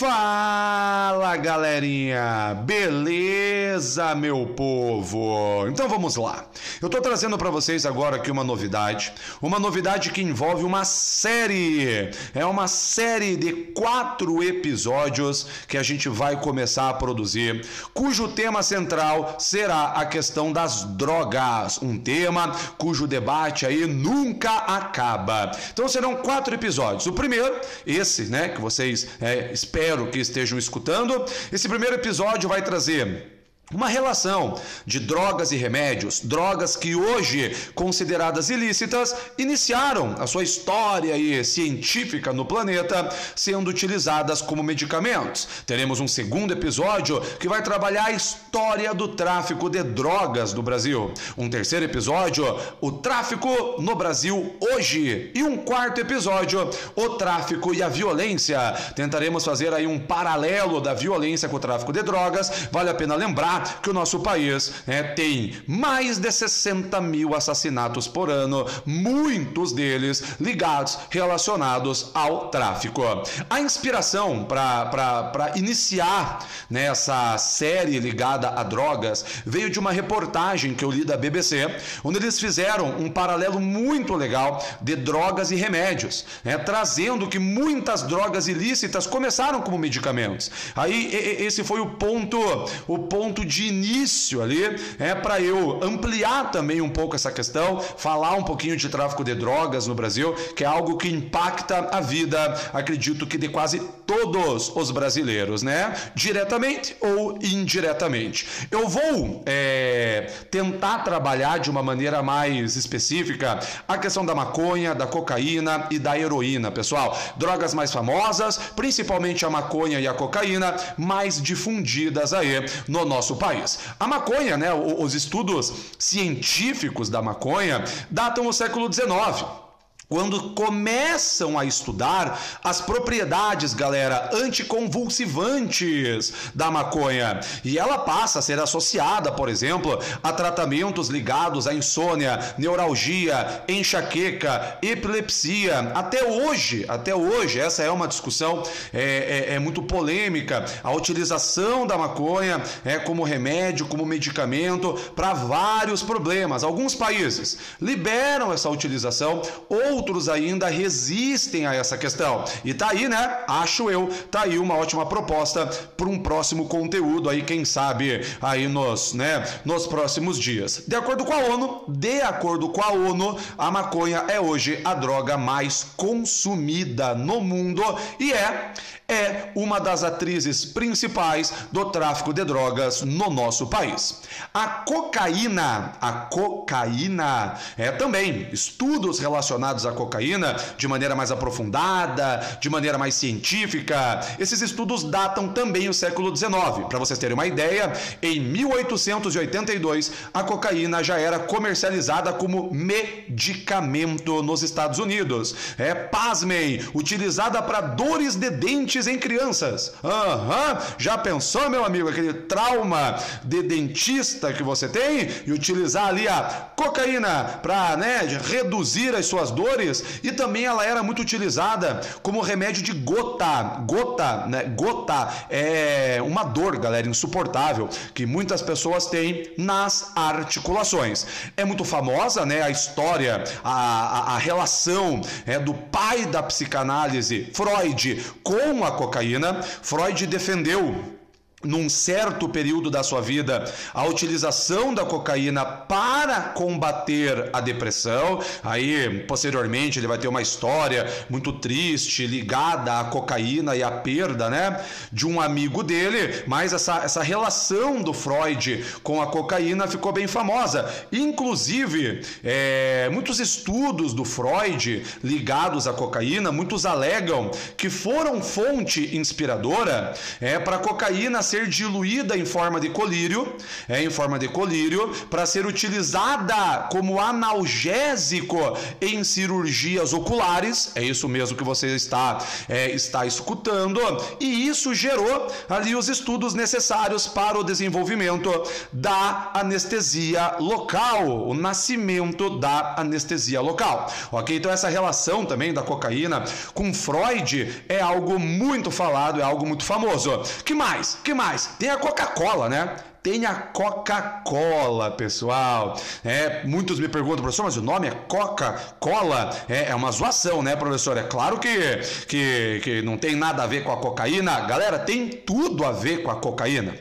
Fala galerinha, beleza meu povo? Então vamos lá. Eu tô trazendo para vocês agora aqui uma novidade, uma novidade que envolve uma série. É uma série de quatro episódios que a gente vai começar a produzir, cujo tema central será a questão das drogas, um tema cujo debate aí nunca acaba. Então serão quatro episódios. O primeiro, esse, né, que vocês é, espero que estejam escutando. Esse primeiro episódio vai trazer uma relação de drogas e remédios, drogas que hoje consideradas ilícitas, iniciaram a sua história científica no planeta, sendo utilizadas como medicamentos. Teremos um segundo episódio que vai trabalhar a história do tráfico de drogas no Brasil. Um terceiro episódio, o tráfico no Brasil hoje. E um quarto episódio, o tráfico e a violência. Tentaremos fazer aí um paralelo da violência com o tráfico de drogas. Vale a pena lembrar que o nosso país é, tem mais de 60 mil assassinatos por ano, muitos deles ligados, relacionados ao tráfico. A inspiração para iniciar nessa série ligada a drogas veio de uma reportagem que eu li da BBC, onde eles fizeram um paralelo muito legal de drogas e remédios, né, trazendo que muitas drogas ilícitas começaram como medicamentos. Aí esse foi o ponto, o ponto de início ali, é para eu ampliar também um pouco essa questão, falar um pouquinho de tráfico de drogas no Brasil, que é algo que impacta a vida, acredito que de quase todos os brasileiros, né? Diretamente ou indiretamente. Eu vou é, tentar trabalhar de uma maneira mais específica a questão da maconha, da cocaína e da heroína, pessoal. Drogas mais famosas, principalmente a maconha e a cocaína, mais difundidas aí no nosso país. A maconha, né, os estudos científicos da maconha datam o século XIX quando começam a estudar as propriedades, galera, anticonvulsivantes da maconha. E ela passa a ser associada, por exemplo, a tratamentos ligados à insônia, neuralgia, enxaqueca, epilepsia. Até hoje, até hoje, essa é uma discussão é, é, é muito polêmica. A utilização da maconha é como remédio, como medicamento para vários problemas. Alguns países liberam essa utilização, ou outros ainda resistem a essa questão. E tá aí, né? Acho eu, tá aí uma ótima proposta para um próximo conteúdo aí, quem sabe aí nos, né, nos próximos dias. De acordo com a ONU, de acordo com a ONU, a maconha é hoje a droga mais consumida no mundo e é é uma das atrizes principais do tráfico de drogas no nosso país. A cocaína, a cocaína é também estudos relacionados à cocaína de maneira mais aprofundada, de maneira mais científica. Esses estudos datam também o século XIX. Para vocês terem uma ideia, em 1882 a cocaína já era comercializada como medicamento nos Estados Unidos. É, pasmem, utilizada para dores de dentes em crianças. Aham, uhum. já pensou, meu amigo, aquele trauma de dentista que você tem e utilizar ali a cocaína para né, reduzir as suas dores? E também ela era muito utilizada como remédio de gota. Gota, né? Gota é uma dor, galera, insuportável que muitas pessoas têm nas articulações. É muito famosa, né, a história, a, a, a relação é, do pai da psicanálise, Freud, com a cocaína, Freud defendeu num certo período da sua vida a utilização da cocaína para combater a depressão. Aí, posteriormente, ele vai ter uma história muito triste ligada à cocaína e à perda, né, de um amigo dele, mas essa, essa relação do Freud com a cocaína ficou bem famosa. Inclusive, é, muitos estudos do Freud ligados à cocaína, muitos alegam que foram fonte inspiradora é, para a cocaína ser diluída em forma de colírio, é em forma de colírio, para ser utilizada como analgésico em cirurgias oculares. É isso mesmo que você está, é, está escutando. E isso gerou ali os estudos necessários para o desenvolvimento da anestesia local, o nascimento da anestesia local. Ok? Então, essa relação também da cocaína com Freud é algo muito falado, é algo muito famoso. Que mais? Que mais? Tem a Coca-Cola, né? tem a Coca-Cola, pessoal. É, muitos me perguntam, professor, mas o nome é Coca-Cola? É, é, uma zoação, né, professor? É claro que, que, que não tem nada a ver com a cocaína. Galera, tem tudo a ver com a cocaína.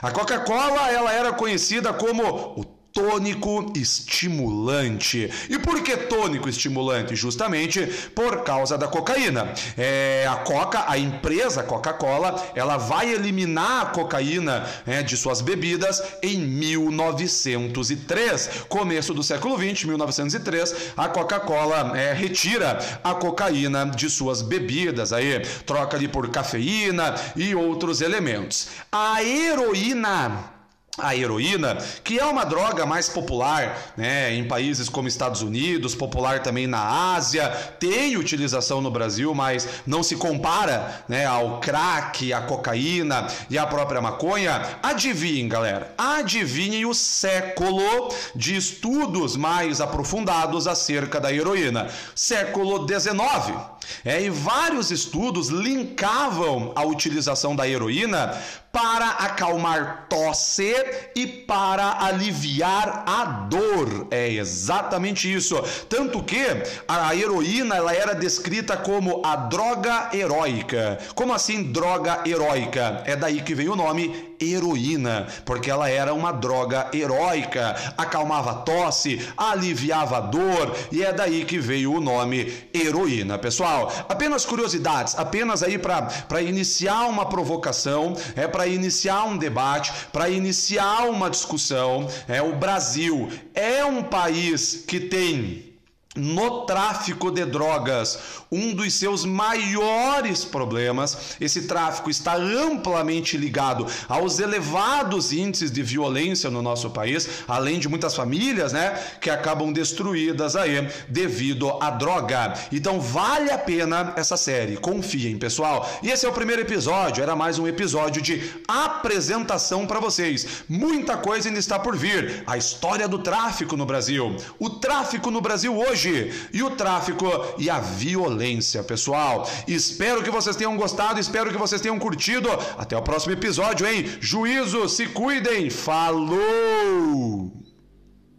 A Coca-Cola, ela era conhecida como o tônico estimulante. E por que tônico estimulante? Justamente por causa da cocaína. É, a Coca, a empresa Coca-Cola, ela vai eliminar a cocaína é, de suas bebidas em 1903. Começo do século 20, 1903, a Coca-Cola é, retira a cocaína de suas bebidas, aí troca ali por cafeína e outros elementos. A heroína a heroína, que é uma droga mais popular né, em países como Estados Unidos, popular também na Ásia, tem utilização no Brasil, mas não se compara né, ao crack, à cocaína e à própria maconha. Adivinhem, galera, adivinhem o século de estudos mais aprofundados acerca da heroína. Século XIX. É, e vários estudos linkavam a utilização da heroína para acalmar tosse e para aliviar a dor. É exatamente isso. Tanto que a heroína ela era descrita como a droga heróica. Como assim droga heróica? É daí que vem o nome heroína, porque ela era uma droga heróica, acalmava a tosse, aliviava a dor e é daí que veio o nome heroína. Pessoal, apenas curiosidades, apenas aí para iniciar uma provocação, é para iniciar um debate, para iniciar uma discussão. É o Brasil é um país que tem no tráfico de drogas, um dos seus maiores problemas. Esse tráfico está amplamente ligado aos elevados índices de violência no nosso país, além de muitas famílias, né, que acabam destruídas aí devido à droga. Então vale a pena essa série, confiem, pessoal. E esse é o primeiro episódio, era mais um episódio de apresentação para vocês. Muita coisa ainda está por vir. A história do tráfico no Brasil, o tráfico no Brasil hoje hoje e o tráfico e a violência, pessoal. Espero que vocês tenham gostado, espero que vocês tenham curtido. Até o próximo episódio, hein? Juízo, se cuidem. Falou!